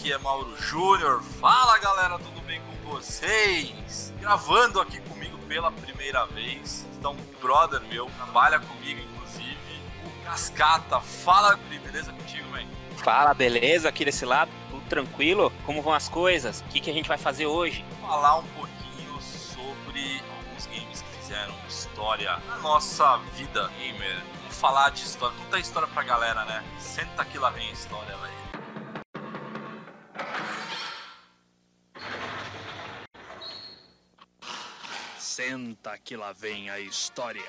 aqui é Mauro Júnior. Fala galera, tudo bem com vocês? Gravando aqui comigo pela primeira vez está um brother meu, trabalha comigo inclusive, o Cascata. Fala, beleza contigo, man? Fala, beleza? Aqui desse lado, tudo tranquilo? Como vão as coisas? O que, que a gente vai fazer hoje? Falar um pouquinho sobre alguns games que fizeram história na nossa vida gamer. Vamos falar de história, conta a história pra galera, né? Senta que lá vem a história, velho. Senta que lá vem a história.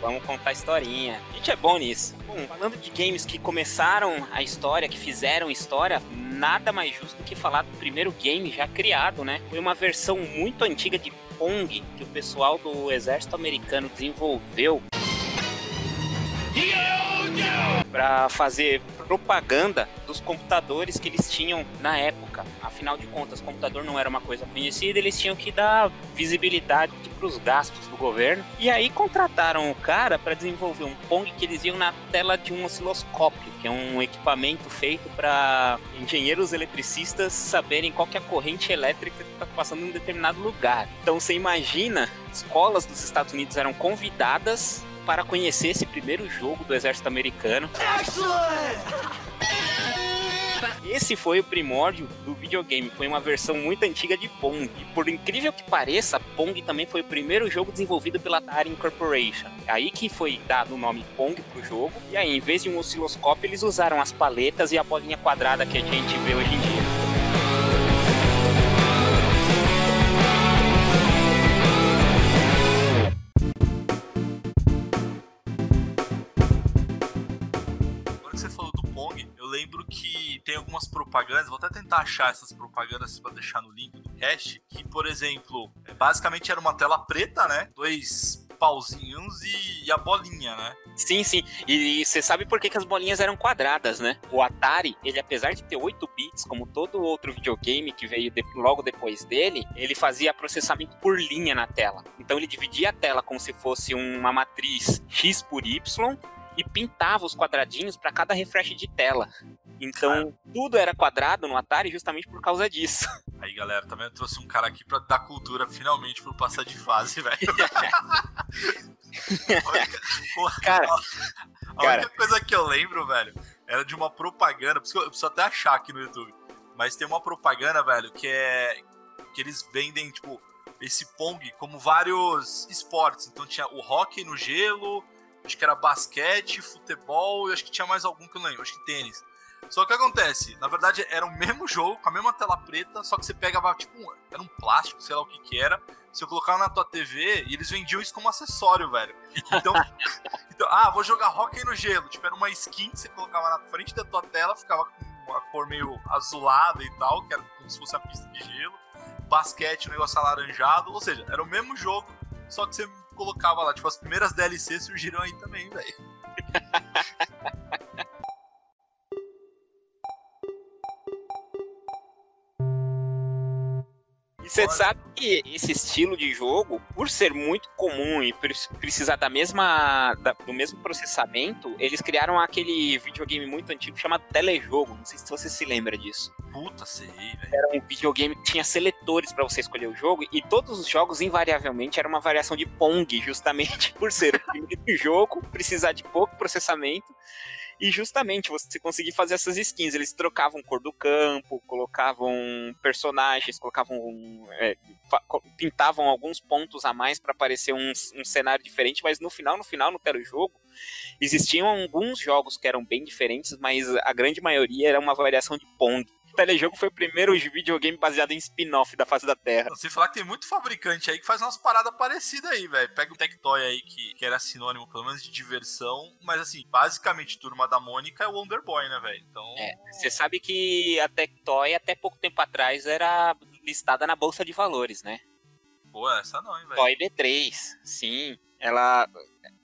Vamos contar a historinha. A gente é bom nisso. Bom, falando de games que começaram a história, que fizeram história, nada mais justo do que falar do primeiro game já criado, né? Foi uma versão muito antiga de Pong que o pessoal do exército americano desenvolveu para fazer propaganda dos computadores que eles tinham na época. Afinal de contas, computador não era uma coisa conhecida, eles tinham que dar visibilidade para os gastos do governo. E aí contrataram o cara para desenvolver um Pong que eles iam na tela de um osciloscópio, que é um equipamento feito para engenheiros eletricistas saberem qual que é a corrente elétrica que está passando em um determinado lugar. Então você imagina, escolas dos Estados Unidos eram convidadas para conhecer esse primeiro jogo do exército americano. Esse foi o primórdio do videogame, foi uma versão muito antiga de Pong. E por incrível que pareça, Pong também foi o primeiro jogo desenvolvido pela Atari Incorporation. É aí que foi dado o nome Pong pro jogo, e aí em vez de um osciloscópio eles usaram as paletas e a bolinha quadrada que a gente vê hoje em dia. Tem algumas propagandas, vou até tentar achar essas propagandas para deixar no link do cast, que, por exemplo, é, basicamente era uma tela preta, né? Dois pauzinhos e, e a bolinha, né? Sim, sim. E você sabe por que, que as bolinhas eram quadradas, né? O Atari, ele apesar de ter 8 bits, como todo outro videogame que veio de, logo depois dele, ele fazia processamento por linha na tela. Então ele dividia a tela como se fosse uma matriz X por Y e pintava os quadradinhos para cada refresh de tela. Então, tudo era quadrado no Atari justamente por causa disso. Aí, galera, também eu trouxe um cara aqui pra dar cultura finalmente pro passar de fase, velho. cara, a cara. única coisa que eu lembro, velho, era de uma propaganda, eu preciso até achar aqui no YouTube, mas tem uma propaganda, velho, que é que eles vendem, tipo, esse Pong como vários esportes. Então tinha o hockey no gelo, acho que era basquete, futebol e acho que tinha mais algum que eu não lembro, acho que tênis. Só que acontece, na verdade era o mesmo jogo, com a mesma tela preta, só que você pegava, tipo, um, era um plástico, sei lá o que que era, você colocava na tua TV e eles vendiam isso como acessório, velho. Então, então ah, vou jogar hockey no gelo, tipo, era uma skin que você colocava na frente da tua tela, ficava com uma cor meio azulada e tal, que era como se fosse a pista de gelo. Basquete, um negócio alaranjado, ou seja, era o mesmo jogo, só que você colocava lá, tipo, as primeiras DLCs surgiram aí também, velho. Você sabe que esse estilo de jogo, por ser muito comum e precisar da mesma, da, do mesmo processamento, eles criaram aquele videogame muito antigo chamado Telejogo. Não sei se você se lembra disso. Puta, sei, velho. Era um videogame que tinha seletores para você escolher o jogo e todos os jogos, invariavelmente, era uma variação de Pong, justamente por ser o primeiro jogo, precisar de pouco processamento e justamente você conseguir fazer essas skins. Eles trocavam cor do campo, colocavam personagens, colocavam. É, pintavam alguns pontos a mais para parecer um, um, cenário diferente, mas no final, no final, no telejogo, existiam alguns jogos que eram bem diferentes, mas a grande maioria era uma variação de Pong. O telejogo foi o primeiro videogame baseado em spin-off da face da Terra. Você falar que tem muito fabricante aí que faz umas paradas parecidas aí, velho. Pega o Tectoy aí, que, que era sinônimo, pelo menos, de diversão. Mas, assim, basicamente, Turma da Mônica é o Wonder Boy, né, velho? Então... É, você sabe que a Tectoy, até pouco tempo atrás, era listada na Bolsa de Valores, né? Pô, essa não, hein, velho? Toy B3, sim. Ela,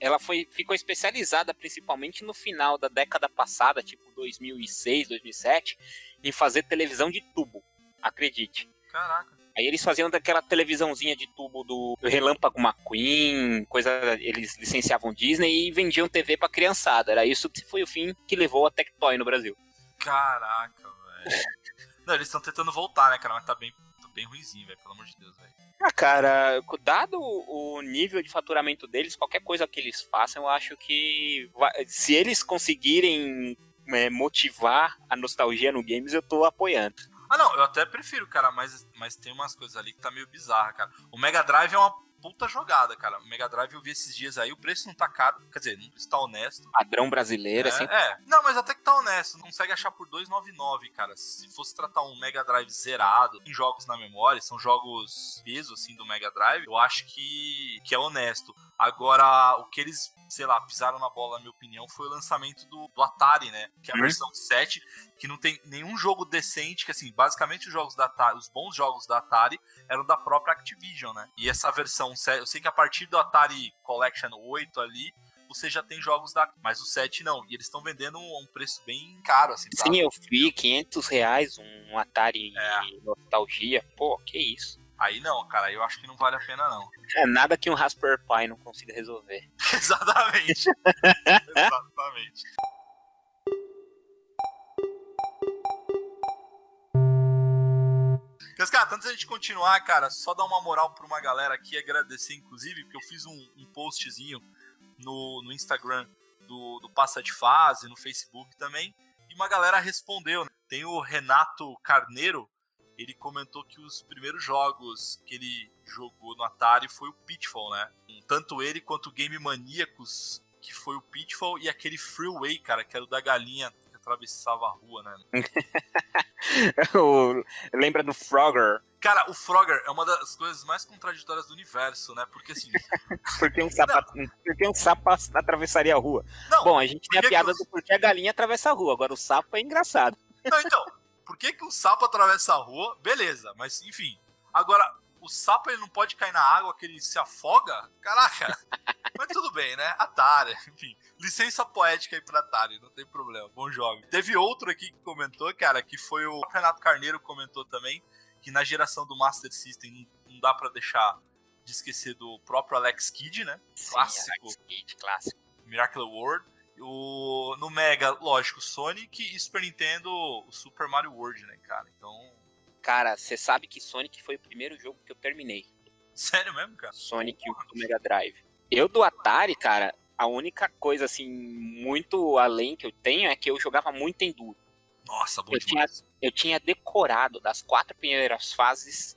ela foi, ficou especializada principalmente no final da década passada, tipo 2006, 2007, em fazer televisão de tubo. Acredite. Caraca. Aí eles faziam daquela televisãozinha de tubo do Relâmpago McQueen, coisa. Eles licenciavam Disney e vendiam TV pra criançada. Era isso que foi o fim que levou a Tectoy no Brasil. Caraca, velho. Não, eles estão tentando voltar, né, cara? Mas tá bem, bem ruizinho, velho. Pelo amor de Deus, velho. Ah, cara, dado o nível de faturamento deles, qualquer coisa que eles façam, eu acho que se eles conseguirem é, motivar a nostalgia no games, eu tô apoiando. Ah, não, eu até prefiro, cara, mas, mas tem umas coisas ali que tá meio bizarra, cara. O Mega Drive é uma puta jogada, cara. O Mega Drive eu vi esses dias aí, o preço não tá caro, quer dizer, não está honesto. Padrão brasileiro, é, assim. É, não, mas até que tá honesto, não consegue achar por 299, cara. Se fosse tratar um Mega Drive zerado, em jogos na memória, são jogos peso, assim, do Mega Drive, eu acho que, que é honesto. Agora, o que eles sei lá, pisaram na bola, na minha opinião, foi o lançamento do, do Atari, né? Que é a uhum. versão 7, que não tem nenhum jogo decente, que assim, basicamente os jogos da Atari, os bons jogos da Atari eram da própria Activision, né? E essa versão, eu sei que a partir do Atari Collection 8 ali, você já tem jogos da. Mas o 7 não. E eles estão vendendo um, um, preço bem caro, assim. Sim, eu vi 500 reais um Atari é. Nostalgia. Pô, que isso. Aí não, cara, eu acho que não vale a pena não. É nada que um Raspberry Pi não consiga resolver. Exatamente. Exatamente. Mas, cara, antes da gente continuar, cara, só dar uma moral pra uma galera aqui, agradecer, inclusive, porque eu fiz um, um postzinho no, no Instagram do, do Passa de Fase, no Facebook também, e uma galera respondeu. Né? Tem o Renato Carneiro, ele comentou que os primeiros jogos que ele jogou no Atari foi o Pitfall, né? Tanto ele quanto o Game Maníacos, que foi o Pitfall, e aquele Freeway, cara, que era o da galinha que atravessava a rua, né? Lembra do Frogger? Cara, o Frogger é uma das coisas mais contraditórias do universo, né? Porque assim. porque um sapo, porque um sapo atravessaria a rua. Não, Bom, a gente tem a piada do porquê a galinha atravessa a rua, agora o sapo é engraçado. Não, então, por que, que o sapo atravessa a rua? Beleza, mas enfim. Agora, o sapo ele não pode cair na água que ele se afoga? Caraca! mas tudo bem, né? Atari, enfim. Licença poética aí pra Atari, não tem problema. Bom jogo. Teve outro aqui que comentou, cara, que foi o Renato Carneiro comentou também, que na geração do Master System não dá para deixar de esquecer do próprio Alex Kidd, né? Sim, clássico. Alex Kidd, clássico. Miracle World. O, no Mega, lógico, Sonic e Super Nintendo, o Super Mario World, né, cara? Então. Cara, você sabe que Sonic foi o primeiro jogo que eu terminei. Sério mesmo, cara? Sonic Porra. do Mega Drive. Eu do Atari, cara, a única coisa, assim, muito além que eu tenho é que eu jogava muito Enduro. Nossa, bom eu tinha, eu tinha decorado das quatro primeiras fases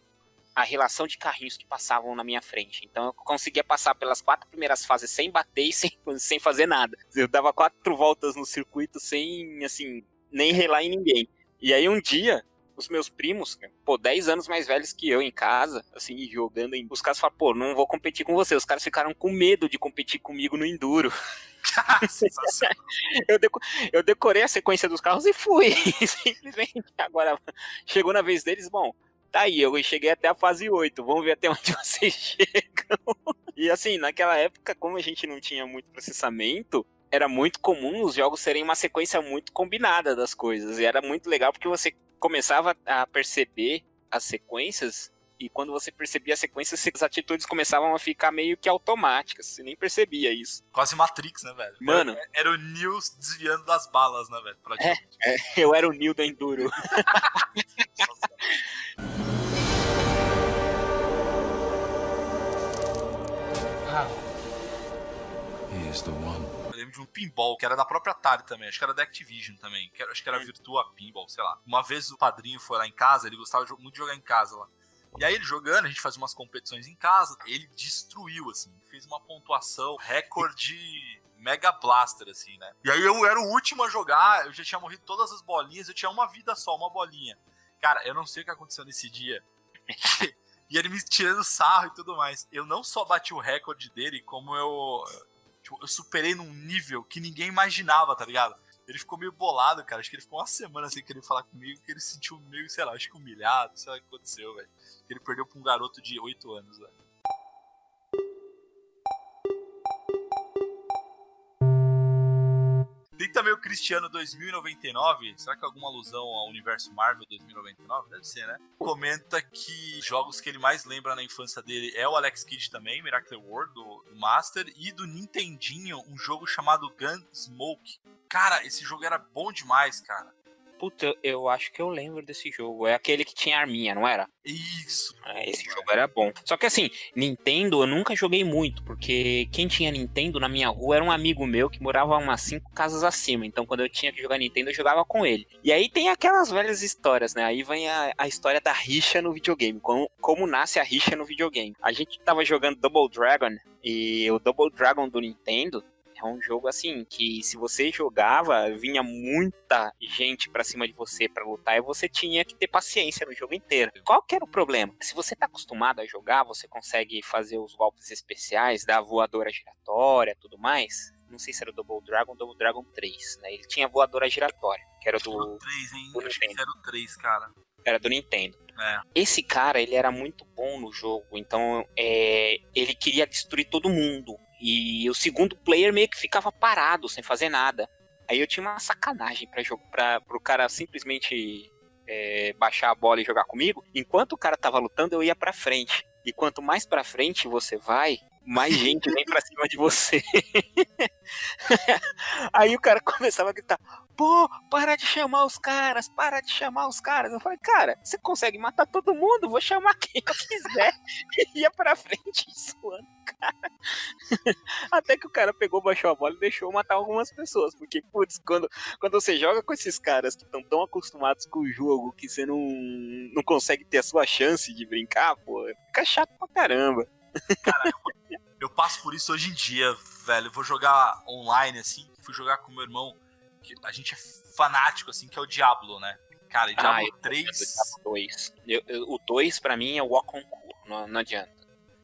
a relação de carrinhos que passavam na minha frente. Então eu conseguia passar pelas quatro primeiras fases sem bater e sem, sem fazer nada. Eu dava quatro voltas no circuito sem, assim, nem relar em ninguém. E aí um dia, os meus primos, pô, 10 anos mais velhos que eu em casa, assim, jogando em. Os caras falaram, pô, não vou competir com você. Os caras ficaram com medo de competir comigo no Enduro. eu, deco eu decorei a sequência dos carros e fui. Simplesmente. Agora, chegou na vez deles, bom, tá aí, eu cheguei até a fase 8, vamos ver até onde vocês chegam. E assim, naquela época, como a gente não tinha muito processamento, era muito comum os jogos serem uma sequência muito combinada das coisas. E era muito legal porque você começava a perceber as sequências e quando você percebia as sequências, as atitudes começavam a ficar meio que automáticas. Você nem percebia isso. Quase Matrix, né, velho? Mano. Era, era o Neo desviando das balas, né, velho? É, é, eu era o Neo do Enduro. He is the one. De um pinball que era da própria Atari também, acho que era da Activision também, que era, acho que era Virtua Pinball, sei lá. Uma vez o padrinho foi lá em casa, ele gostava muito de jogar em casa lá. E aí ele jogando, a gente fazia umas competições em casa, ele destruiu, assim, fez uma pontuação recorde Mega Blaster, assim, né? E aí eu era o último a jogar, eu já tinha morrido todas as bolinhas, eu tinha uma vida só, uma bolinha. Cara, eu não sei o que aconteceu nesse dia. e ele me tirando sarro e tudo mais. Eu não só bati o recorde dele, como eu. Tipo, eu superei num nível que ninguém imaginava, tá ligado? Ele ficou meio bolado, cara. Acho que ele ficou uma semana sem querer falar comigo, que ele se sentiu meio, sei lá, acho que humilhado, sei lá o que aconteceu, velho. Ele perdeu pra um garoto de 8 anos, velho. Tem também o Cristiano 2099. Será que é alguma alusão ao universo Marvel 2099? Deve ser, né? Comenta que jogos que ele mais lembra na infância dele é o Alex Kidd também, Miracle World, do, do Master, e do Nintendinho, um jogo chamado Gunsmoke. Cara, esse jogo era bom demais, cara. Puta, eu acho que eu lembro desse jogo. É aquele que tinha arminha, não era? Isso. É, esse jogo era bom. Só que assim, Nintendo eu nunca joguei muito, porque quem tinha Nintendo na minha rua era um amigo meu que morava umas cinco casas acima. Então quando eu tinha que jogar Nintendo, eu jogava com ele. E aí tem aquelas velhas histórias, né? Aí vem a, a história da rixa no videogame. Como, como nasce a rixa no videogame. A gente tava jogando Double Dragon e o Double Dragon do Nintendo é um jogo assim que se você jogava, vinha muita gente para cima de você para lutar e você tinha que ter paciência no jogo inteiro. Qual que era o problema? Se você tá acostumado a jogar, você consegue fazer os golpes especiais da voadora giratória, tudo mais. Não sei se era o Double Dragon ou Double Dragon 3, né? Ele tinha voadora giratória, que era do. O 3, hein? Do Acho que era o 3, cara. Era do Nintendo. É. Esse cara, ele era muito bom no jogo, então é, ele queria destruir todo mundo. E o segundo player meio que ficava parado, sem fazer nada. Aí eu tinha uma sacanagem para jogo, pro cara simplesmente é, baixar a bola e jogar comigo. Enquanto o cara tava lutando, eu ia para frente. E quanto mais para frente você vai, mais gente vem pra cima de você. Aí o cara começava a gritar: pô, para de chamar os caras, para de chamar os caras. Eu falei, cara, você consegue matar todo mundo, vou chamar quem eu quiser. E ia pra frente suando, cara. Até que o cara pegou, baixou a bola e deixou matar algumas pessoas. Porque, putz, quando, quando você joga com esses caras que estão tão acostumados com o jogo que você não, não consegue ter a sua chance de brincar, pô, fica chato pra caramba. Cara, eu, eu passo por isso hoje em dia, velho. Eu vou jogar online, assim, fui jogar com meu irmão que a gente é fanático, assim, que é o Diablo, né? Cara, Diablo ah, 3. Diablo 2. Eu, eu, o 2, pra mim, é o Walk on não, não adianta.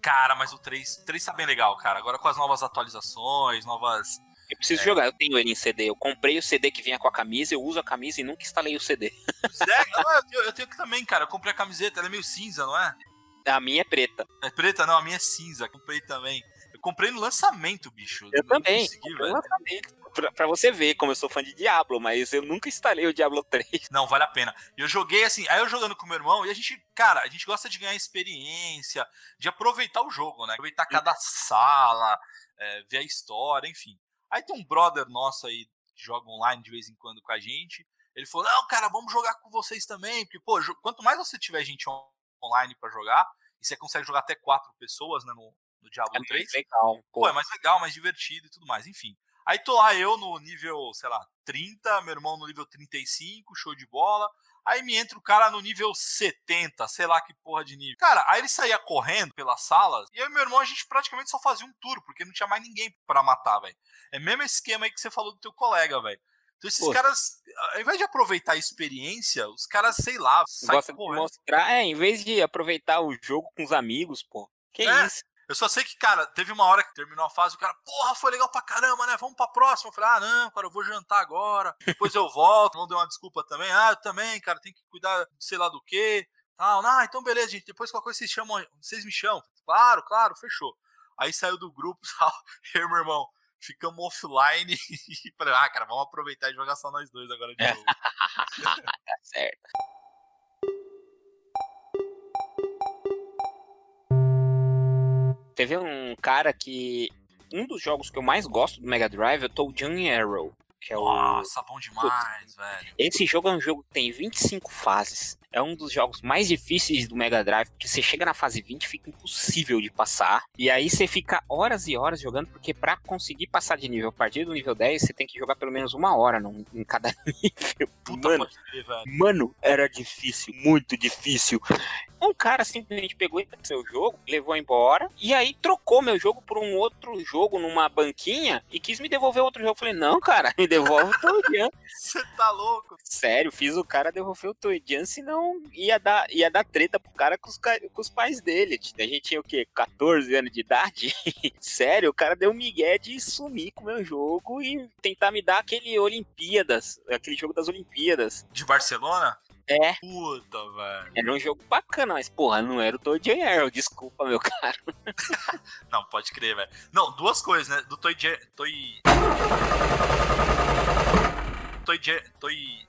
Cara, mas o 3, 3 tá bem legal, cara. Agora com as novas atualizações, novas. Eu preciso é. jogar, eu tenho ele em CD. Eu comprei o CD que vinha com a camisa, eu uso a camisa e nunca instalei o CD. Sério? eu, tenho, eu tenho que também, cara. Eu comprei a camiseta, ela é meio cinza, não é? A minha é preta. É preta? Não, a minha é cinza. Comprei também. Eu comprei no lançamento, bicho. Eu, também. Consegui, no lançamento pra, pra, você ver como eu sou fã de Diablo, mas eu nunca instalei o Diablo 3. Não, vale a pena. Eu joguei assim, aí eu jogando com meu irmão, e a gente, cara, a gente gosta de ganhar experiência, de aproveitar o jogo, né? Aproveitar cada sala, é, ver a história, enfim. Aí tem um brother nosso aí que joga online de vez em quando com a gente. Ele falou: Não, cara, vamos jogar com vocês também. Porque, pô, quanto mais você tiver gente online para jogar, e você consegue jogar até quatro pessoas né, no, no Diablo é 3. Legal, pô. pô, é mais legal, mais divertido e tudo mais. Enfim. Aí tô lá eu no nível, sei lá, 30, meu irmão no nível 35, show de bola. Aí me entra o cara no nível 70, sei lá que porra de nível. Cara, aí ele saía correndo pelas salas e eu e meu irmão a gente praticamente só fazia um tour, porque não tinha mais ninguém para matar, velho. É mesmo esquema aí que você falou do teu colega, velho. Então esses Pô. caras, ao invés de aproveitar a experiência, os caras, sei lá, saem correndo. mostrar, é, em vez de aproveitar o jogo com os amigos, pô. Que é. isso? Eu só sei que, cara, teve uma hora que terminou a fase, o cara, porra, foi legal pra caramba, né? Vamos pra próxima. Eu falei, ah, não, cara, eu vou jantar agora. Depois eu volto. Não deu uma desculpa também. Ah, eu também, cara, tem que cuidar de sei lá do quê. Tal. Ah, então beleza, gente. Depois qualquer coisa vocês chamam, vocês me chamam. Claro, claro, fechou. Aí saiu do grupo, tal. Eu meu irmão, ficamos offline e falei, ah, cara, vamos aproveitar e jogar só nós dois agora de novo. tá certo. Teve um cara que. Um dos jogos que eu mais gosto do Mega Drive é o Toad Arrow. Que é Nossa, o... bom demais, velho. Esse jogo é um jogo que tem 25 fases. É um dos jogos mais difíceis do Mega Drive, porque você chega na fase 20 fica impossível de passar. E aí você fica horas e horas jogando, porque para conseguir passar de nível a partir do nível 10, você tem que jogar pelo menos uma hora no, em cada nível. Puta mano, ver, mano, era difícil, muito difícil. Um cara simplesmente pegou seu jogo, levou embora, e aí trocou meu jogo por um outro jogo numa banquinha e quis me devolver outro jogo. Eu falei, não, cara, me devolve o Toadian. Você tá louco? Sério, fiz o cara devolver o Toadian, senão ia dar, ia dar treta pro cara com os, com os pais dele. A gente tinha o quê? 14 anos de idade? Sério, o cara deu um migué de sumir com o meu jogo e tentar me dar aquele Olimpíadas, aquele jogo das Olimpíadas. De Barcelona? É. Puta, velho. Era um jogo bacana, mas porra, não era o Toy Arrow, desculpa, meu caro. não, pode crer, velho. Não, duas coisas, né? Do Toy... Toy... Toy Toy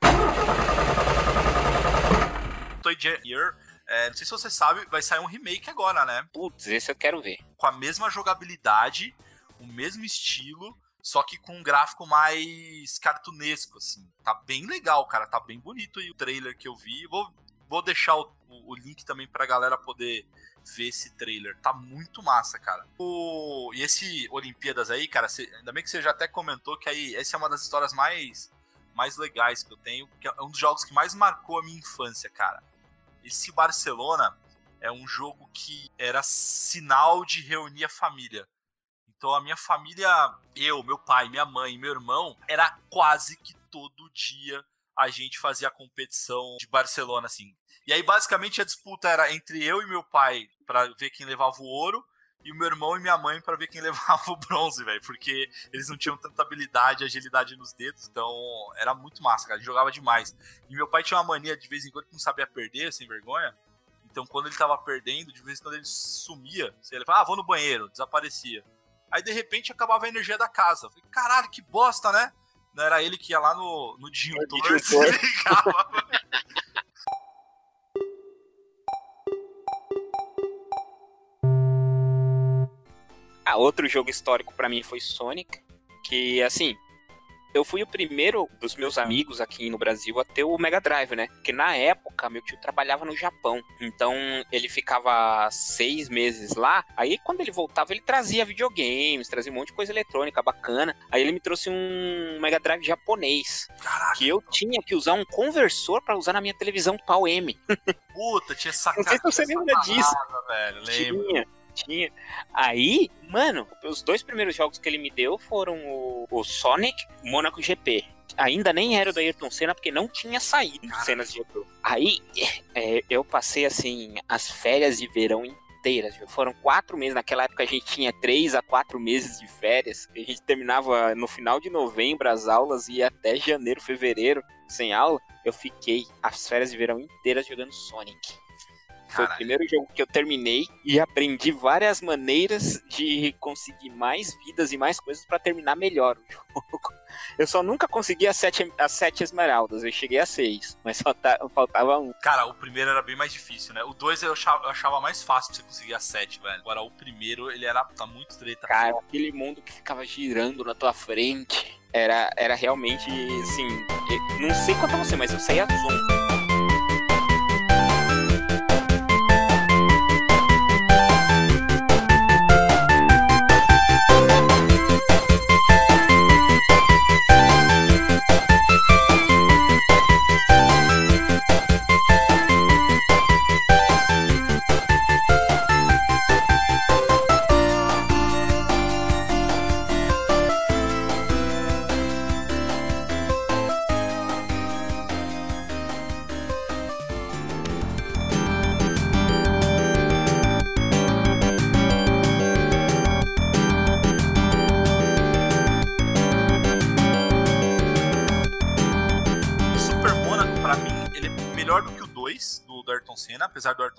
Toy Year, é, não sei se você sabe, vai sair um remake agora, né? Putz, esse eu quero ver. Com a mesma jogabilidade, o mesmo estilo, só que com um gráfico mais cartunesco, assim. Tá bem legal, cara, tá bem bonito aí o trailer que eu vi. Vou, vou deixar o, o link também pra galera poder ver esse trailer. Tá muito massa, cara. O, e esse Olimpíadas aí, cara, cê, ainda bem que você já até comentou que aí essa é uma das histórias mais, mais legais que eu tenho, que é um dos jogos que mais marcou a minha infância, cara. Esse Barcelona é um jogo que era sinal de reunir a família. Então a minha família, eu, meu pai, minha mãe, meu irmão, era quase que todo dia a gente fazia a competição de Barcelona, assim. E aí, basicamente, a disputa era entre eu e meu pai para ver quem levava o ouro, e meu irmão e minha mãe para ver quem levava o bronze, velho. Porque eles não tinham tanta habilidade agilidade nos dedos, então era muito massa, cara. A gente jogava demais. E meu pai tinha uma mania, de vez em quando, que não sabia perder, sem vergonha. Então, quando ele tava perdendo, de vez em quando ele sumia. Ele falava, ah, vou no banheiro, desaparecia. Aí, de repente, acabava a energia da casa. Falei, caralho, que bosta, né? Não era ele que ia lá no, no disjuntor, se ligava. Ah, outro jogo histórico para mim foi Sonic, que assim, eu fui o primeiro dos meus amigos aqui no Brasil a ter o Mega Drive, né? Porque na época meu tio trabalhava no Japão. Então ele ficava seis meses lá. Aí quando ele voltava, ele trazia videogames, trazia um monte de coisa eletrônica bacana. Aí ele me trouxe um Mega Drive japonês. Caraca. Que eu tinha que usar um conversor para usar na minha televisão Pau M. Puta, tinha sacado. Não sei se você lembra disso. Velho. Tinha tinha. Aí, mano, os dois primeiros jogos que ele me deu foram o, o Sonic Monaco GP. Ainda nem era do Ayrton Senna, porque não tinha saído cenas de GP. Aí, é, eu passei, assim, as férias de verão inteiras. Foram quatro meses. Naquela época a gente tinha três a quatro meses de férias. A gente terminava no final de novembro as aulas e até janeiro, fevereiro sem aula. Eu fiquei as férias de verão inteiras jogando Sonic. Foi Caralho. o primeiro jogo que eu terminei e aprendi várias maneiras de conseguir mais vidas e mais coisas para terminar melhor o jogo. Eu só nunca consegui as sete, as sete esmeraldas, eu cheguei a seis, mas faltava, faltava um. Cara, o primeiro era bem mais difícil, né? O dois eu achava, eu achava mais fácil pra você conseguir as sete, velho. Agora o primeiro, ele era tá muito treta. Cara, aquele mundo que ficava girando na tua frente era, era realmente, assim, não sei quanto a você, mas eu saía zoom.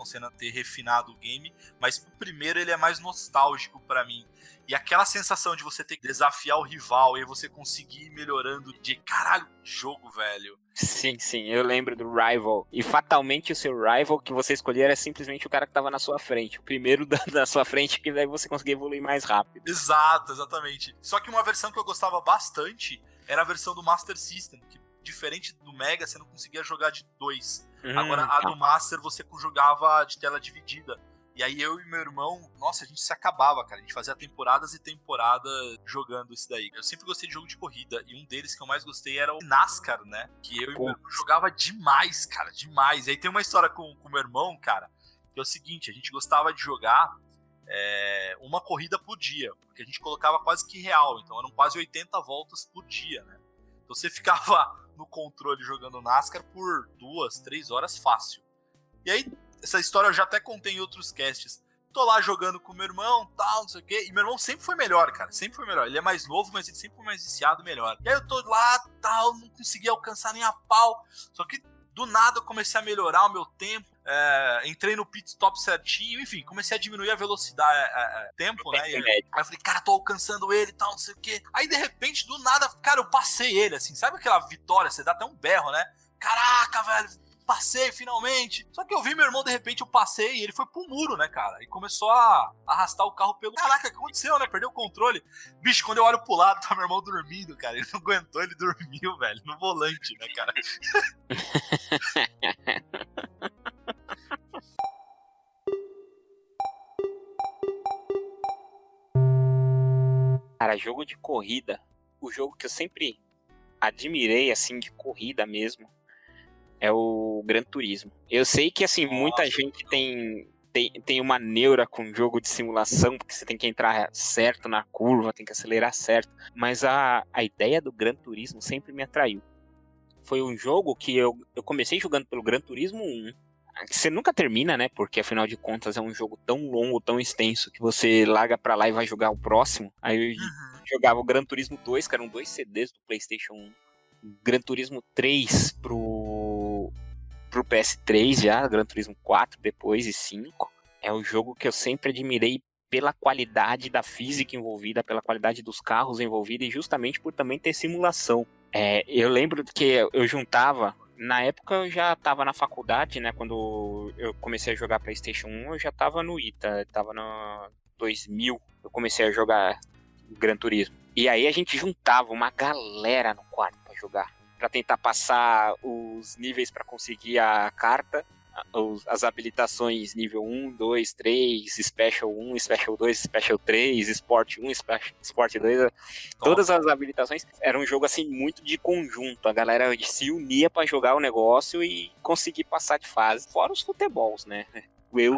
Senna ter refinado o game, mas o primeiro ele é mais nostálgico para mim. E aquela sensação de você ter que desafiar o rival e você conseguir ir melhorando de caralho, jogo, velho. Sim, sim, eu lembro do Rival. E fatalmente o seu Rival que você escolher era simplesmente o cara que tava na sua frente. O primeiro da, da sua frente, que daí você conseguia evoluir mais rápido. Exato, exatamente. Só que uma versão que eu gostava bastante era a versão do Master System, que diferente do Mega, você não conseguia jogar de dois. Hum, Agora, a tá. do Master você jogava de tela dividida. E aí eu e meu irmão, nossa, a gente se acabava, cara. A gente fazia temporadas e temporadas jogando isso daí. Eu sempre gostei de jogo de corrida. E um deles que eu mais gostei era o NASCAR, né? Que eu e meu irmão jogava demais, cara. Demais. E aí tem uma história com o meu irmão, cara, que é o seguinte: a gente gostava de jogar é, uma corrida por dia. Porque a gente colocava quase que real. Então eram quase 80 voltas por dia, né? Então você ficava no controle jogando NASCAR por duas, três horas fácil. E aí, essa história eu já até contei em outros casts. Tô lá jogando com meu irmão, tal, não sei o quê. E meu irmão sempre foi melhor, cara. Sempre foi melhor. Ele é mais novo, mas ele sempre foi mais viciado, melhor. E aí eu tô lá, tal, não consegui alcançar nem a pau. Só que do nada eu comecei a melhorar o meu tempo. É, entrei no pit stop certinho, enfim, comecei a diminuir a velocidade, é, é, tempo, né? E, aí eu falei, cara, tô alcançando ele e tal, não sei o quê. Aí, de repente, do nada, cara, eu passei ele, assim, sabe aquela vitória? Você dá até um berro, né? Caraca, velho, passei finalmente. Só que eu vi meu irmão, de repente, eu passei e ele foi pro muro, né, cara? E começou a arrastar o carro pelo. Caraca, o que aconteceu, né? Perdeu o controle. Bicho, quando eu olho pro lado, tá meu irmão dormindo, cara. Ele não aguentou, ele dormiu, velho, no volante, né, cara? Cara, jogo de corrida, o jogo que eu sempre admirei, assim, de corrida mesmo, é o Gran Turismo. Eu sei que, assim, Nossa, muita gente tem, tem, tem uma neura com jogo de simulação, porque você tem que entrar certo na curva, tem que acelerar certo. Mas a, a ideia do Gran Turismo sempre me atraiu. Foi um jogo que eu, eu comecei jogando pelo Gran Turismo 1. Você nunca termina, né? Porque afinal de contas é um jogo tão longo, tão extenso, que você larga pra lá e vai jogar o próximo. Aí eu uhum. jogava o Gran Turismo 2, que eram dois CDs do PlayStation 1. Gran Turismo 3 pro, pro PS3 já, Gran Turismo 4 depois e 5. É o jogo que eu sempre admirei pela qualidade da física envolvida, pela qualidade dos carros envolvidos e justamente por também ter simulação. É, eu lembro que eu juntava, na época eu já estava na faculdade, né? Quando eu comecei a jogar PlayStation 1, eu já estava no ITA, estava no 2000, eu comecei a jogar Gran Turismo. E aí a gente juntava uma galera no quarto jogar. para tentar passar os níveis para conseguir a carta, as habilitações nível 1, 2, 3, Special 1, Special 2, Special 3, Sport 1, Sport 2. Todas as habilitações. Era um jogo assim muito de conjunto. A galera se unia para jogar o negócio e conseguir passar de fase. Fora os futebols, né? Eu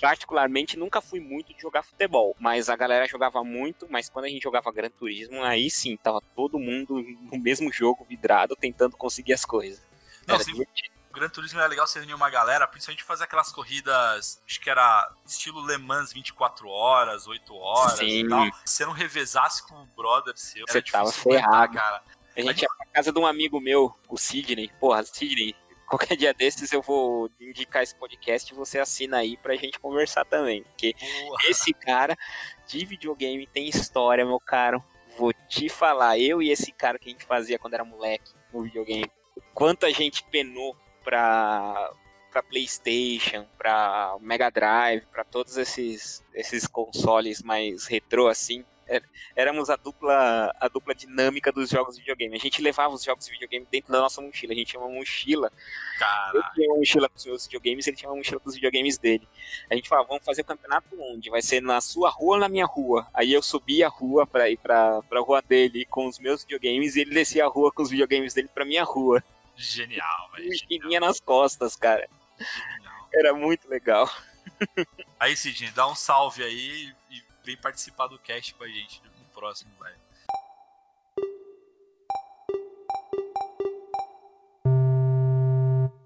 particularmente nunca fui muito de jogar futebol, mas a galera jogava muito, mas quando a gente jogava Gran Turismo, aí sim, tava todo mundo no mesmo jogo, vidrado, tentando conseguir as coisas. Não, sim, o Gran Turismo era legal você reunir uma galera, principalmente fazer aquelas corridas, acho que era estilo Le Mans 24 horas, 8 horas sim. e tal. Você não revezasse com o brother seu, você tava ferrado. Cara. A gente ia pra casa de um amigo meu, o Sidney. Porra, Sidney, qualquer dia desses eu vou indicar esse podcast e você assina aí pra gente conversar também. Porque esse cara de videogame tem história, meu caro. Vou te falar, eu e esse cara que a gente fazia quando era moleque no videogame, quanta gente penou pra, pra PlayStation, pra Mega Drive, pra todos esses, esses consoles mais retrô assim éramos a dupla, a dupla dinâmica dos jogos de videogame. A gente levava os jogos de videogame dentro da nossa mochila. A gente tinha uma mochila. Eu tinha uma mochila com os meus videogames, ele tinha uma mochila com os videogames dele. A gente falava, vamos fazer o campeonato onde? Vai ser na sua rua ou na minha rua? Aí eu subia a rua pra ir pra, pra rua dele com os meus videogames e ele descia a rua com os videogames dele pra minha rua. Genial, velho. Mochilinha nas costas, cara. Genial. Era muito legal. Aí, Sidney, dá um salve aí e vem participar do cast com a gente no próximo, velho.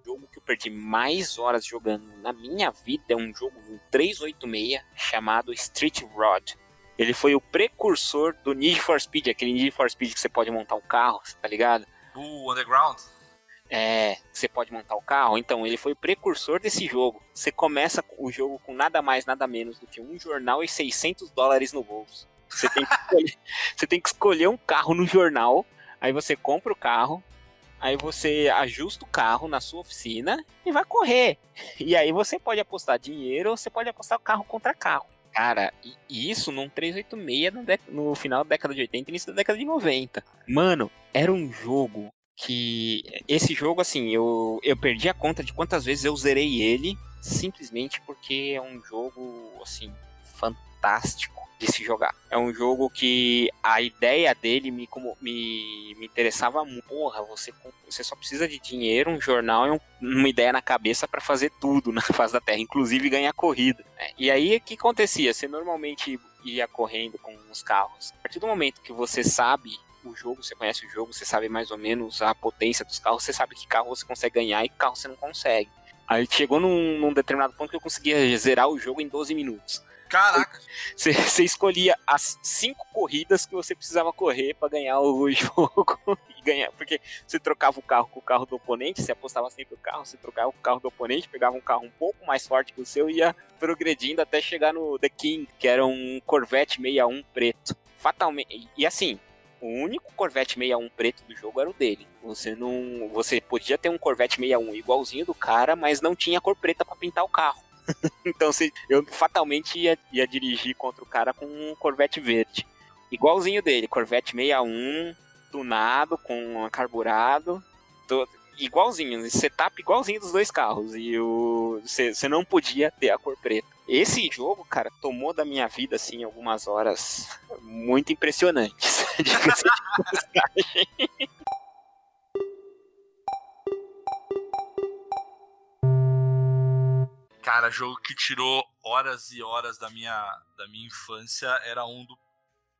O jogo que eu perdi mais horas jogando na minha vida é um jogo no 386 chamado Street Rod. Ele foi o precursor do Need for Speed, aquele Need for Speed que você pode montar um carro, tá ligado? O Underground? É, você pode montar o carro. Então, ele foi o precursor desse jogo. Você começa o jogo com nada mais, nada menos do que um jornal e 600 dólares no bolso. Você tem que escolher, você tem que escolher um carro no jornal, aí você compra o carro, aí você ajusta o carro na sua oficina e vai correr. E aí você pode apostar dinheiro ou você pode apostar carro contra carro. Cara, e isso num 386 no, no final da década de 80 e início da década de 90. Mano, era um jogo que esse jogo, assim, eu, eu perdi a conta de quantas vezes eu zerei ele, simplesmente porque é um jogo, assim, fantástico de se jogar. É um jogo que a ideia dele me, como, me, me interessava muito. Porra, você, você só precisa de dinheiro, um jornal e um, uma ideia na cabeça para fazer tudo na face da Terra, inclusive ganhar corrida. Né? E aí, o que acontecia? Você normalmente ia correndo com os carros. A partir do momento que você sabe o jogo, você conhece o jogo, você sabe mais ou menos a potência dos carros, você sabe que carro você consegue ganhar e que carro você não consegue. Aí chegou num, num determinado ponto que eu conseguia zerar o jogo em 12 minutos. Caraca! Você, você escolhia as cinco corridas que você precisava correr para ganhar o jogo e ganhar. Porque você trocava o carro com o carro do oponente, você apostava sempre o carro, você trocava o carro do oponente, pegava um carro um pouco mais forte que o seu e ia progredindo até chegar no The King, que era um Corvette 61 preto. Fatalmente. E assim, o único Corvette 61 preto do jogo era o dele. Você não, você podia ter um Corvette 61 igualzinho do cara, mas não tinha cor preta para pintar o carro. então se, eu fatalmente ia, ia dirigir contra o cara com um Corvette verde. Igualzinho dele, Corvette 61, tunado, com carburado, todo, igualzinho, setup igualzinho dos dois carros. E você não podia ter a cor preta. Esse jogo, cara, tomou da minha vida, assim, algumas horas muito impressionantes. Cara, jogo que tirou horas e horas da minha, da minha infância era um do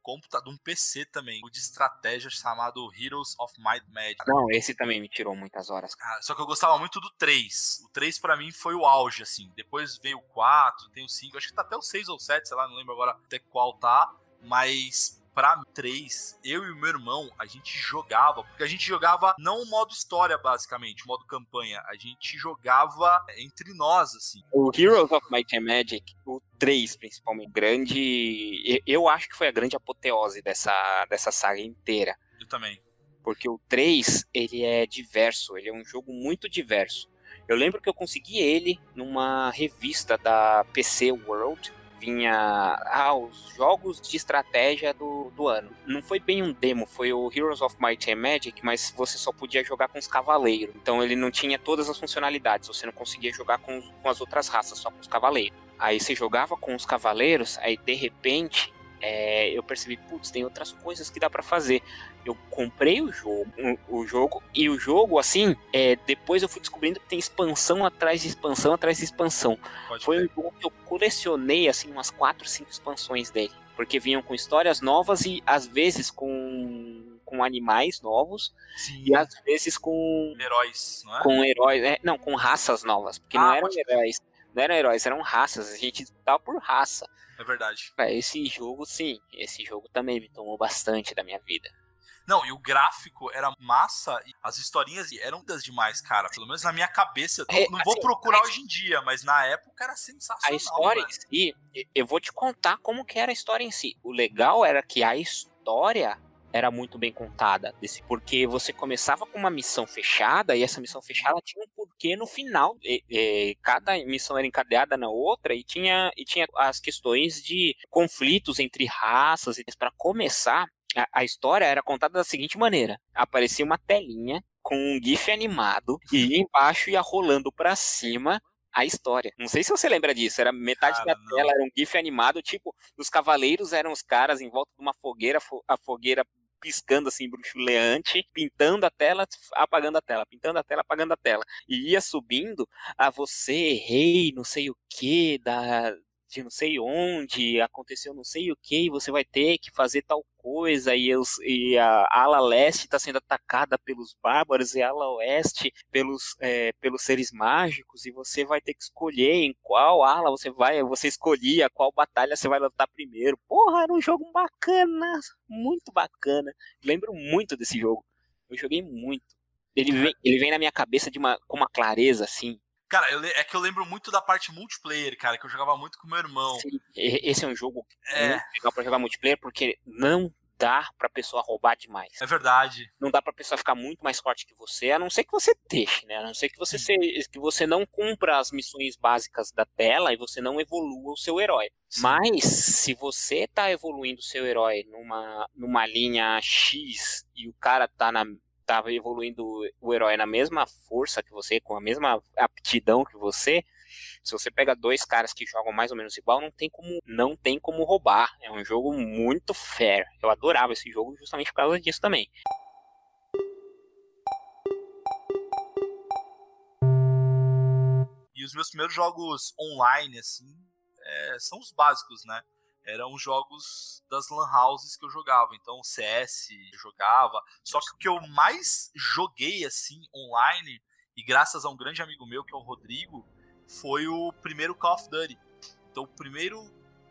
computador, um PC também, o de estratégia chamado Heroes of Might Magic. Não, esse também me tirou muitas horas. Ah, só que eu gostava muito do 3. O 3 para mim foi o auge, assim. Depois veio o 4, tem o 5, acho que tá até o 6 ou 7, sei lá, não lembro agora até qual tá. Mas pra três, eu e o meu irmão, a gente jogava, porque a gente jogava não o modo história, basicamente, o modo campanha, a gente jogava entre nós, assim. O Heroes of Might and Magic, o 3, principalmente, grande. Eu acho que foi a grande apoteose dessa, dessa saga inteira. Eu também. Porque o 3, ele é diverso, ele é um jogo muito diverso. Eu lembro que eu consegui ele numa revista da PC World, vinha ah, os jogos de estratégia do, do ano. Não foi bem um demo, foi o Heroes of Might and Magic, mas você só podia jogar com os cavaleiros. Então ele não tinha todas as funcionalidades, você não conseguia jogar com, com as outras raças, só com os cavaleiros. Aí você jogava com os cavaleiros, aí de repente é, eu percebi, putz, tem outras coisas que dá para fazer. Eu comprei o jogo, o jogo e o jogo, assim, é, depois eu fui descobrindo que tem expansão atrás de expansão atrás de expansão. Pode Foi ver. um jogo que eu colecionei, assim, umas 4, 5 expansões dele. Porque vinham com histórias novas e às vezes com, com animais novos Sim. e às vezes com heróis, não é? Com heróis, é, não, com raças novas, porque ah, não eram heróis, não eram heróis, eram raças. A gente tava por raça. É verdade. Esse jogo, sim. Esse jogo também me tomou bastante da minha vida. Não, e o gráfico era massa, e as historinhas eram das demais, cara. Pelo menos na minha cabeça. Eu é, não vou assim, procurar hoje em dia, mas na época era sensacional. A história velho. em si, eu vou te contar como que era a história em si. O legal era que a história era muito bem contada, desse, porque você começava com uma missão fechada e essa missão fechada tinha um porquê no final. E, e, cada missão era encadeada na outra e tinha, e tinha as questões de conflitos entre raças. Para começar, a, a história era contada da seguinte maneira: aparecia uma telinha com um GIF animado e embaixo ia rolando para cima a história. Não sei se você lembra disso, era metade Cara, da não. tela era um gif animado, tipo, os cavaleiros eram os caras em volta de uma fogueira, a fogueira piscando assim, bruxuleante, pintando a tela, apagando a tela, pintando a tela, apagando a tela. E ia subindo a você, rei, não sei o que, da, de não sei onde, aconteceu não sei o que, você vai ter que fazer tal coisa, e, e a ala leste está sendo atacada pelos bárbaros, e a ala oeste pelos, é, pelos seres mágicos, e você vai ter que escolher em qual ala você vai, você escolhia qual batalha você vai lutar primeiro. Porra, era um jogo bacana, muito bacana. Lembro muito desse jogo. Eu joguei muito. Ele vem, ele vem na minha cabeça de uma, com uma clareza, assim, Cara, eu, é que eu lembro muito da parte multiplayer, cara, que eu jogava muito com meu irmão. Sim, esse é um jogo é. muito legal pra jogar multiplayer, porque não dá pra pessoa roubar demais. É verdade. Não dá pra pessoa ficar muito mais forte que você, a não ser que você deixe, né? A não ser que você, se, que você não cumpra as missões básicas da tela e você não evolua o seu herói. Sim. Mas, se você tá evoluindo o seu herói numa, numa linha X e o cara tá na, tava evoluindo o herói na mesma força que você, com a mesma aptidão que você, se você pega dois caras que jogam mais ou menos igual, não tem como não tem como roubar. É um jogo muito fair. Eu adorava esse jogo justamente por causa disso também. E os meus primeiros jogos online, assim, é, são os básicos, né? Eram jogos das lan houses que eu jogava. Então, CS eu jogava. Só que o que eu mais joguei assim online, e graças a um grande amigo meu, que é o Rodrigo, foi o primeiro Call of Duty. Então, o primeiro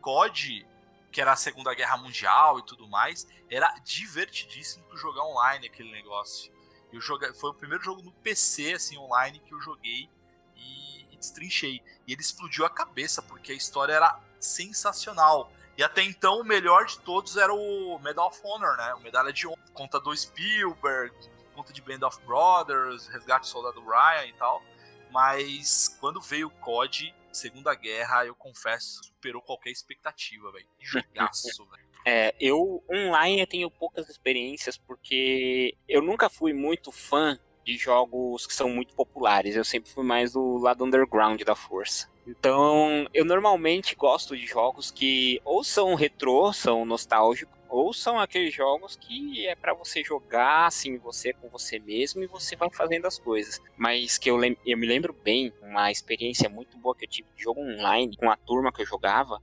COD, que era a Segunda Guerra Mundial e tudo mais, era divertidíssimo jogar online aquele negócio. Eu joguei, foi o primeiro jogo no PC, assim, online, que eu joguei e, e destrinchei. E ele explodiu a cabeça, porque a história era sensacional. E até então o melhor de todos era o Medal of Honor, né? O Medalha de Honra. Conta do Spielberg, conta de Band of Brothers, Resgate do Soldado Ryan e tal. Mas quando veio o COD, Segunda Guerra, eu confesso, superou qualquer expectativa, velho. Jogaço, velho. É, eu online eu tenho poucas experiências porque eu nunca fui muito fã de jogos que são muito populares. Eu sempre fui mais do lado underground da força. Então, eu normalmente gosto de jogos que ou são retrô, são nostálgicos, ou são aqueles jogos que é para você jogar assim, você com você mesmo e você vai fazendo as coisas. Mas que eu, eu me lembro bem, uma experiência muito boa que eu tive de jogo online com a turma que eu jogava,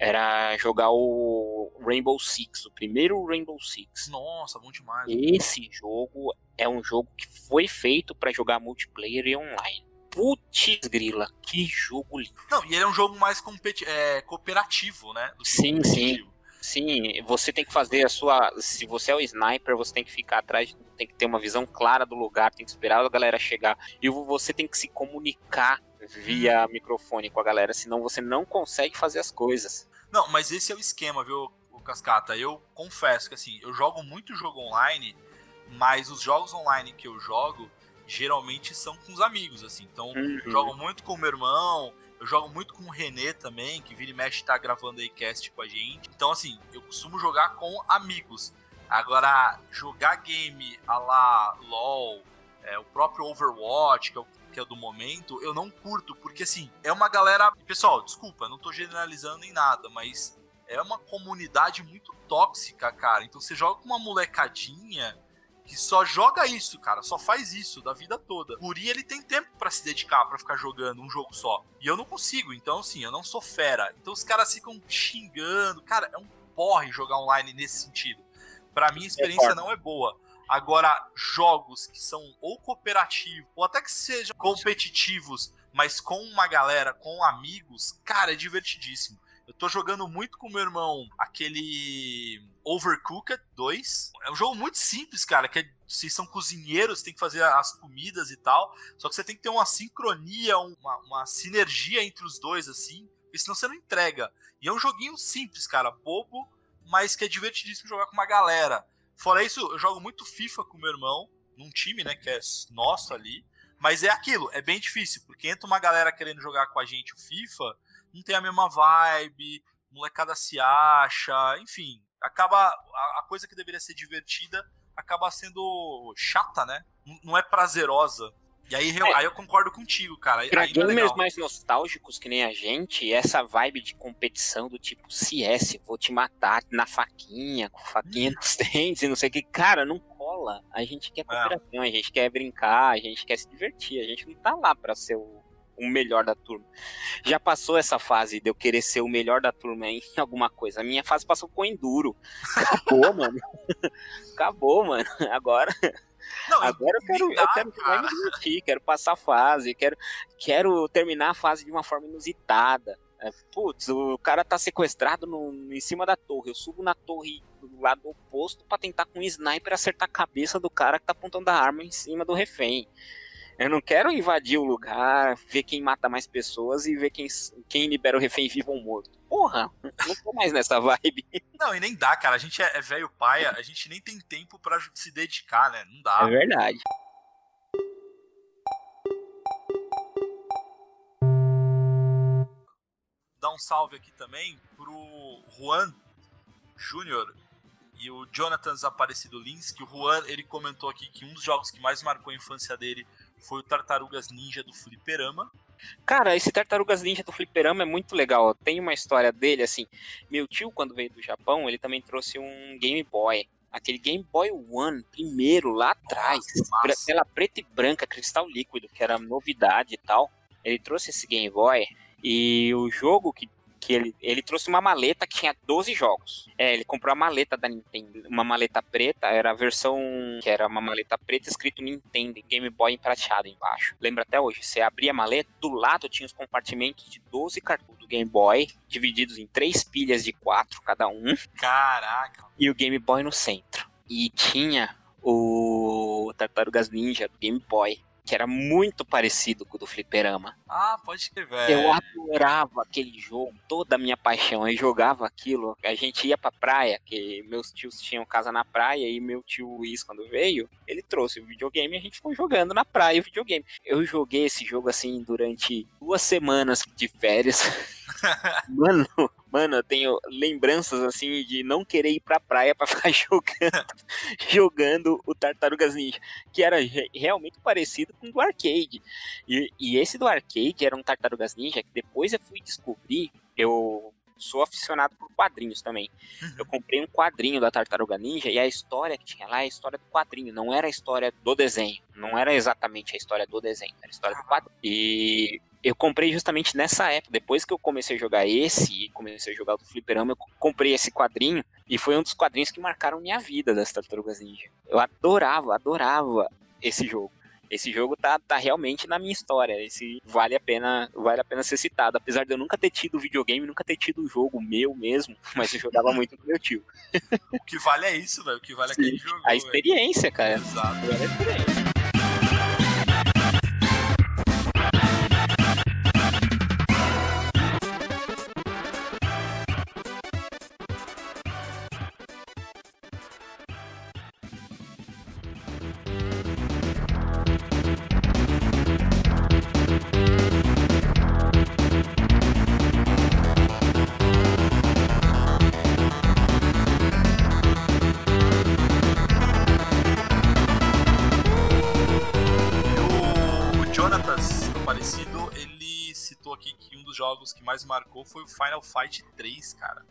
era jogar o Rainbow Six, o primeiro Rainbow Six. Nossa, bom demais. Esse jogo é um jogo que foi feito para jogar multiplayer e online. Putz grila, que jogo lindo. Não, e ele é um jogo mais é, cooperativo, né? Sim, sim. Sim, você tem que fazer a sua. Se você é o sniper, você tem que ficar atrás, tem que ter uma visão clara do lugar, tem que esperar a galera chegar. E você tem que se comunicar via hum. microfone com a galera, senão você não consegue fazer as coisas. Não, mas esse é o esquema, viu, o Cascata? Eu confesso que assim, eu jogo muito jogo online, mas os jogos online que eu jogo geralmente são com os amigos, assim. Então, uhum. eu jogo muito com o meu irmão, eu jogo muito com o Renê também, que vira e mexe tá gravando aí cast com a gente. Então, assim, eu costumo jogar com amigos. Agora, jogar game a la LOL, é, o próprio Overwatch, que é o que é do momento, eu não curto, porque assim, é uma galera. Pessoal, desculpa, não tô generalizando nem nada, mas é uma comunidade muito tóxica, cara. Então você joga com uma molecadinha que só joga isso, cara, só faz isso da vida toda. O Uri, ele tem tempo para se dedicar para ficar jogando um jogo só. E eu não consigo, então assim, eu não sou fera. Então os caras ficam xingando. Cara, é um porre jogar online nesse sentido. Para mim a experiência não é boa. Agora, jogos que são ou cooperativos, ou até que sejam competitivos, mas com uma galera, com amigos, cara, é divertidíssimo. Eu tô jogando muito com meu irmão aquele Overcooked 2. É um jogo muito simples, cara, que é, se são cozinheiros, tem que fazer as comidas e tal. Só que você tem que ter uma sincronia, uma, uma sinergia entre os dois, assim, porque senão você não entrega. E é um joguinho simples, cara, bobo, mas que é divertidíssimo jogar com uma galera. Fora isso, eu jogo muito FIFA com meu irmão, num time, né, que é nosso ali. Mas é aquilo, é bem difícil, porque entra uma galera querendo jogar com a gente o FIFA, não tem a mesma vibe, molecada se acha, enfim, acaba a, a coisa que deveria ser divertida acaba sendo chata, né? Não é prazerosa. E aí, é. aí eu concordo contigo, cara. Pra aí gamers é mais nostálgicos que nem a gente, essa vibe de competição do tipo CS, vou te matar na faquinha, com faquinha hum. nos dentes e não sei o que, cara, não cola. A gente quer é. cooperação, é. a gente quer brincar, a gente quer se divertir, a gente não tá lá pra ser o, o melhor da turma. Já passou essa fase de eu querer ser o melhor da turma em alguma coisa. A minha fase passou com enduro. Acabou, mano. Acabou, mano. Agora não, Agora eu quero, dá, eu quero me divertir, quero passar a fase, quero, quero terminar a fase de uma forma inusitada. É, putz, o cara tá sequestrado no, em cima da torre. Eu subo na torre do lado oposto para tentar com um sniper acertar a cabeça do cara que tá apontando a arma em cima do refém. Eu não quero invadir o lugar, ver quem mata mais pessoas e ver quem, quem libera o refém vivo ou morto. Porra, não tô mais nessa vibe. Não, e nem dá, cara. A gente é, é velho paia, a gente nem tem tempo para se dedicar, né? Não dá. É verdade. Dar um salve aqui também pro Juan Júnior e o Jonathan Desaparecido Lins, que o Juan ele comentou aqui que um dos jogos que mais marcou a infância dele foi o Tartarugas Ninja do Fliperama. Cara, esse Tartarugas Ninja do Fliperama é muito legal. Tem uma história dele, assim. Meu tio, quando veio do Japão, ele também trouxe um Game Boy. Aquele Game Boy One, primeiro, lá atrás. Nossa, pela preta e branca, cristal líquido, que era novidade e tal. Ele trouxe esse Game Boy. E o jogo que que ele, ele trouxe uma maleta que tinha 12 jogos. É, ele comprou a maleta da Nintendo, uma maleta preta, era a versão que era uma maleta preta escrito Nintendo, Game Boy prateado embaixo. Lembra até hoje, você abria a maleta, do lado tinha os compartimentos de 12 cartuchos do Game Boy, divididos em três pilhas de quatro cada um. Caraca! E o Game Boy no centro. E tinha o Tartarugas Ninja do Game Boy que era muito parecido com o do Fliperama. Ah, pode ser, velho. Eu adorava aquele jogo, toda a minha paixão. Eu jogava aquilo. A gente ia pra praia, que meus tios tinham casa na praia, e meu tio Luiz, quando veio, ele trouxe o videogame e a gente ficou jogando na praia o videogame. Eu joguei esse jogo assim durante duas semanas de férias. Mano, Mano, eu tenho lembranças assim de não querer ir pra praia para ficar jogando, jogando o Tartarugas Ninja, que era realmente parecido com o do arcade. E, e esse do arcade era um Tartarugas Ninja que depois eu fui descobrir, eu sou aficionado por quadrinhos também. Uhum. Eu comprei um quadrinho da Tartaruga Ninja e a história que tinha lá é a história do quadrinho, não era a história do desenho. Não era exatamente a história do desenho, era a história do quadrinho. E eu comprei justamente nessa época, depois que eu comecei a jogar esse e comecei a jogar do Fliperama, eu comprei esse quadrinho e foi um dos quadrinhos que marcaram minha vida das Tartarugas Ninja. Eu adorava, adorava esse jogo. Esse jogo tá, tá realmente na minha história. Esse vale a pena, vale a pena ser citado. Apesar de eu nunca ter tido videogame, nunca ter tido jogo meu mesmo, mas eu jogava muito com meu tio. o que vale é isso, velho. O que vale é aquele jogo. A experiência, véio. cara. Exato. Vale a experiência. Marcou foi o Final Fight 3, cara.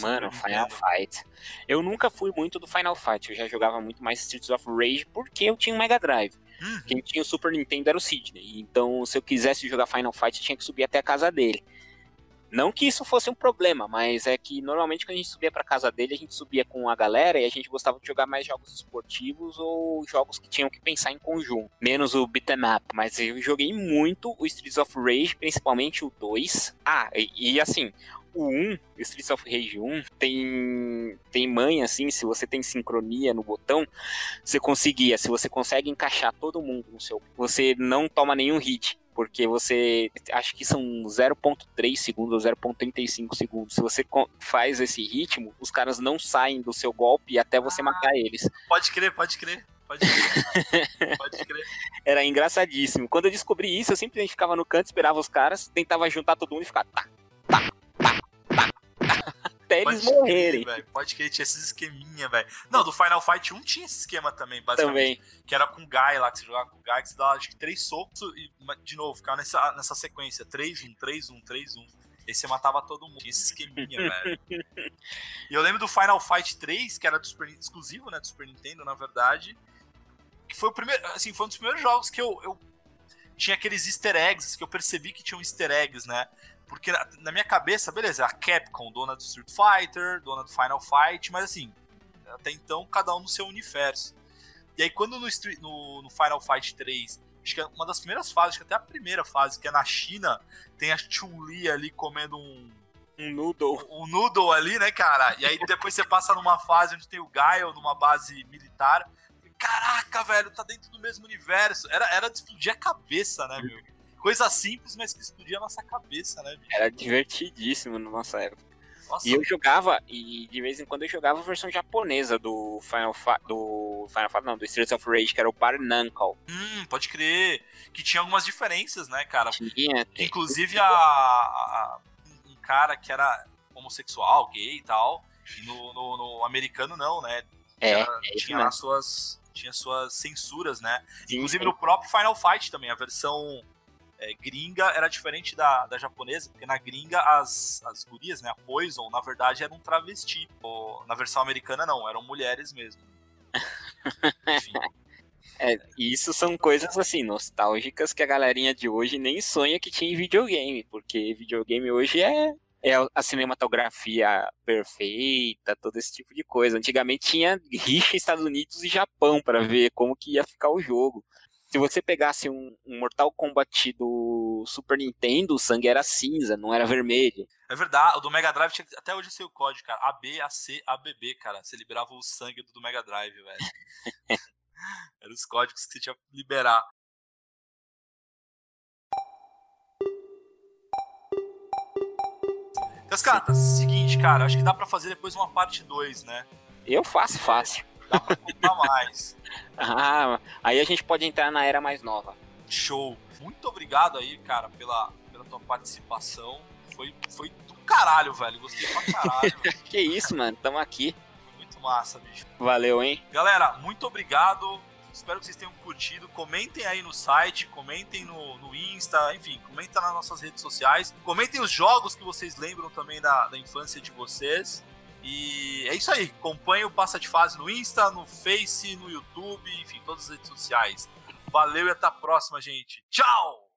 Mano, Final Fight. Eu nunca fui muito do Final Fight, eu já jogava muito mais Streets of Rage porque eu tinha um Mega Drive. Uhum. Quem tinha o Super Nintendo era o Sidney. Então, se eu quisesse jogar Final Fight, eu tinha que subir até a casa dele. Não que isso fosse um problema, mas é que normalmente quando a gente subia para casa dele, a gente subia com a galera e a gente gostava de jogar mais jogos esportivos ou jogos que tinham que pensar em conjunto, menos o beat'em up. Mas eu joguei muito o Streets of Rage, principalmente o 2. Ah, e, e assim, o 1, Streets of Rage 1, tem, tem manha, assim, se você tem sincronia no botão, você conseguia, se você consegue encaixar todo mundo no seu, você não toma nenhum hit porque você acho que são 0.3 segundos ou 0.35 segundos. Se você faz esse ritmo, os caras não saem do seu golpe até você ah, matar eles. Pode crer, pode crer. Pode crer. pode crer. Era engraçadíssimo. Quando eu descobri isso, eu simplesmente ficava no canto, esperava os caras, tentava juntar todo mundo e ficar tá, até eles morrerem. Crer, Pode crer, tinha esses esqueminha, velho. Não, do Final Fight 1 tinha esse esquema também, basicamente. Também. Que era com o Guy lá, que você jogava com o Guy, que você dava acho que três socos e, de novo, ficava nessa, nessa sequência: 3-1, 3-1, 3-1. Aí você matava todo mundo. Tinha esse esqueminha, velho. E eu lembro do Final Fight 3, que era do Super, exclusivo, né? Do Super Nintendo, na verdade. Que foi o primeiro. Assim, foi um dos primeiros jogos que eu, eu tinha aqueles easter eggs, que eu percebi que tinham easter eggs, né? Porque na, na, minha cabeça, beleza, a Capcom, dona do Street Fighter, dona do Final Fight, mas assim, até então cada um no seu universo. E aí quando no, no, no Final Fight 3, acho que é uma das primeiras fases, acho que até a primeira fase, que é na China, tem a Chun-Li ali comendo um, um noodle. Um, um noodle ali, né, cara? E aí depois você passa numa fase onde tem o Gaio, numa base militar. Caraca, velho, tá dentro do mesmo universo. Era, era de explodir a cabeça, né, meu? Coisa simples, mas que explodia a nossa cabeça, né? Bicho? Era divertidíssimo na nossa época. Nossa. E eu jogava, e de vez em quando eu jogava a versão japonesa do Final Fa do Final Fight, não, do Streets of Rage, que era o Barnacle. Hum, pode crer. Que tinha algumas diferenças, né, cara? Tinha. Inclusive a, a, um cara que era homossexual, gay e tal. No, no, no americano não, né? É, era, é tinha as suas tinha suas censuras, né? Sim, Inclusive sim. no próprio Final Fight também, a versão é, gringa era diferente da, da japonesa, porque na gringa as, as gurias, né, a Poison, na verdade eram um travesti. Ou, na versão americana não, eram mulheres mesmo. Enfim. É, isso são coisas assim, nostálgicas que a galerinha de hoje nem sonha que tinha em videogame, porque videogame hoje é É a cinematografia perfeita, todo esse tipo de coisa. Antigamente tinha rixa Estados Unidos e Japão para ver como que ia ficar o jogo. Se você pegasse um, um, Mortal Kombat do Super Nintendo, o sangue era cinza, não era vermelho. É verdade, o do Mega Drive tinha até hoje sei o código, cara. AB, AC, ABB, cara. Você liberava o sangue do Mega Drive, velho. Eram os códigos que você tinha que liberar. Cascata, seguinte, cara, acho que dá para fazer depois uma parte 2, né? Eu faço fácil. Dá pra contar mais. ah, aí a gente pode entrar na era mais nova. Show. Muito obrigado aí, cara, pela, pela tua participação. Foi, foi do caralho, velho. Gostei pra caralho. que isso, mano. Tamo aqui. Muito massa, bicho. Valeu, hein? Galera, muito obrigado. Espero que vocês tenham curtido. Comentem aí no site, comentem no, no Insta, enfim, comentem nas nossas redes sociais. Comentem os jogos que vocês lembram também da, da infância de vocês. E é isso aí. Acompanhe o Passa de Fase no Insta, no Face, no YouTube, enfim, todas as redes sociais. Valeu e até a próxima, gente. Tchau!